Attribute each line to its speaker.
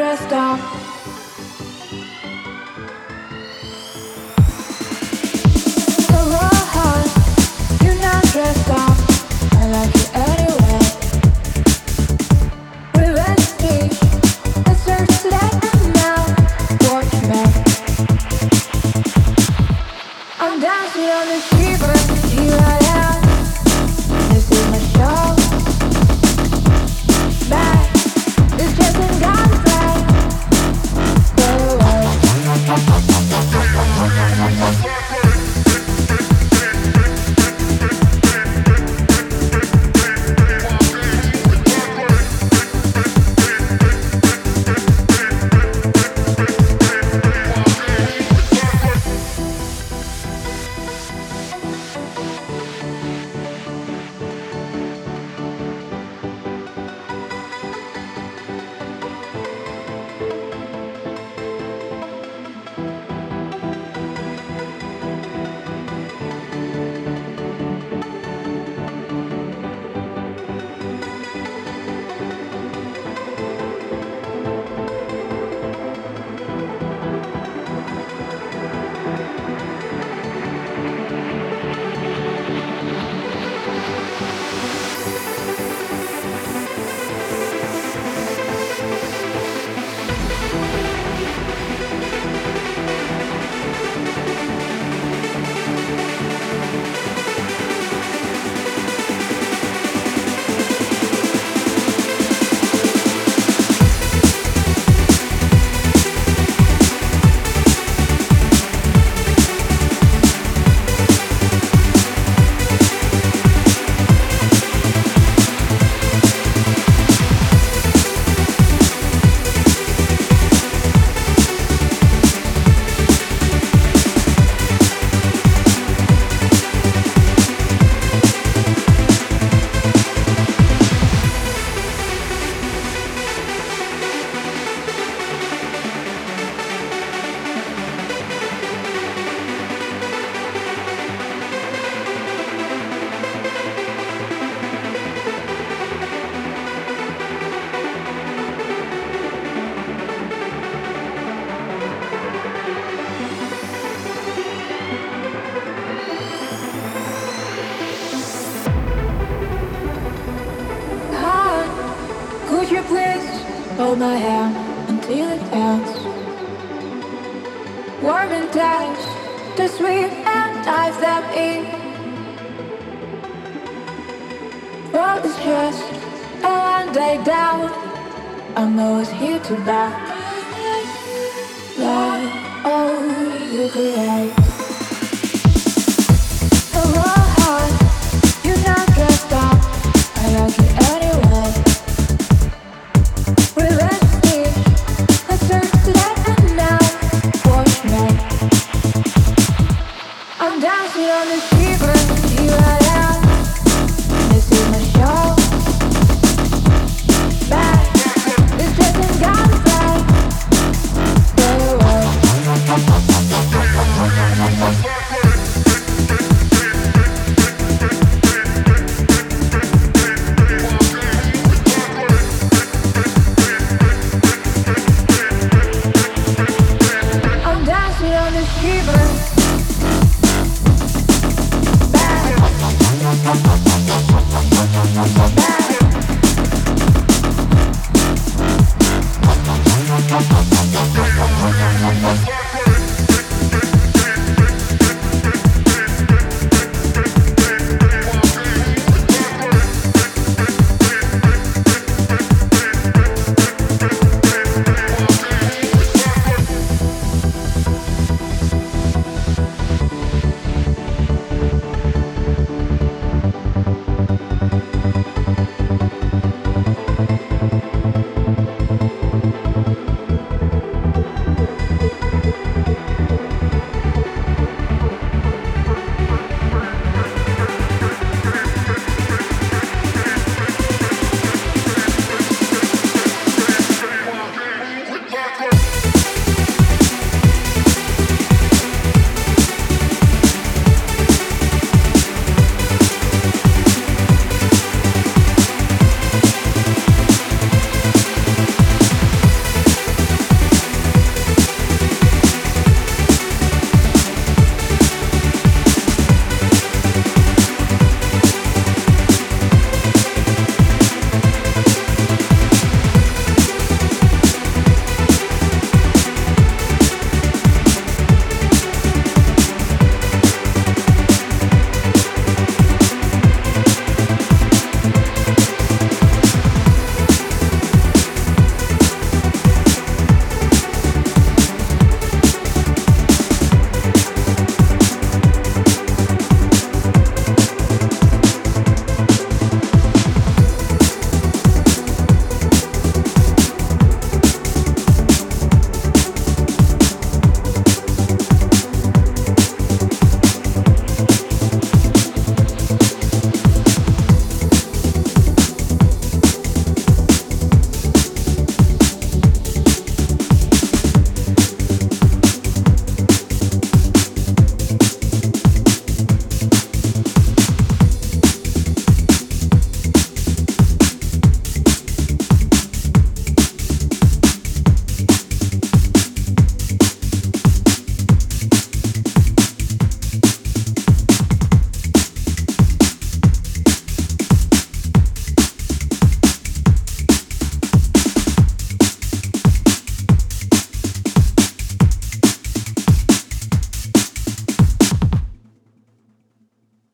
Speaker 1: dressed up. hold my hand until it ends. Warm and touch, the sweet and dive them in. World is just a one day down. I'm always here to bow. Love, oh, you create. dancing on this fever.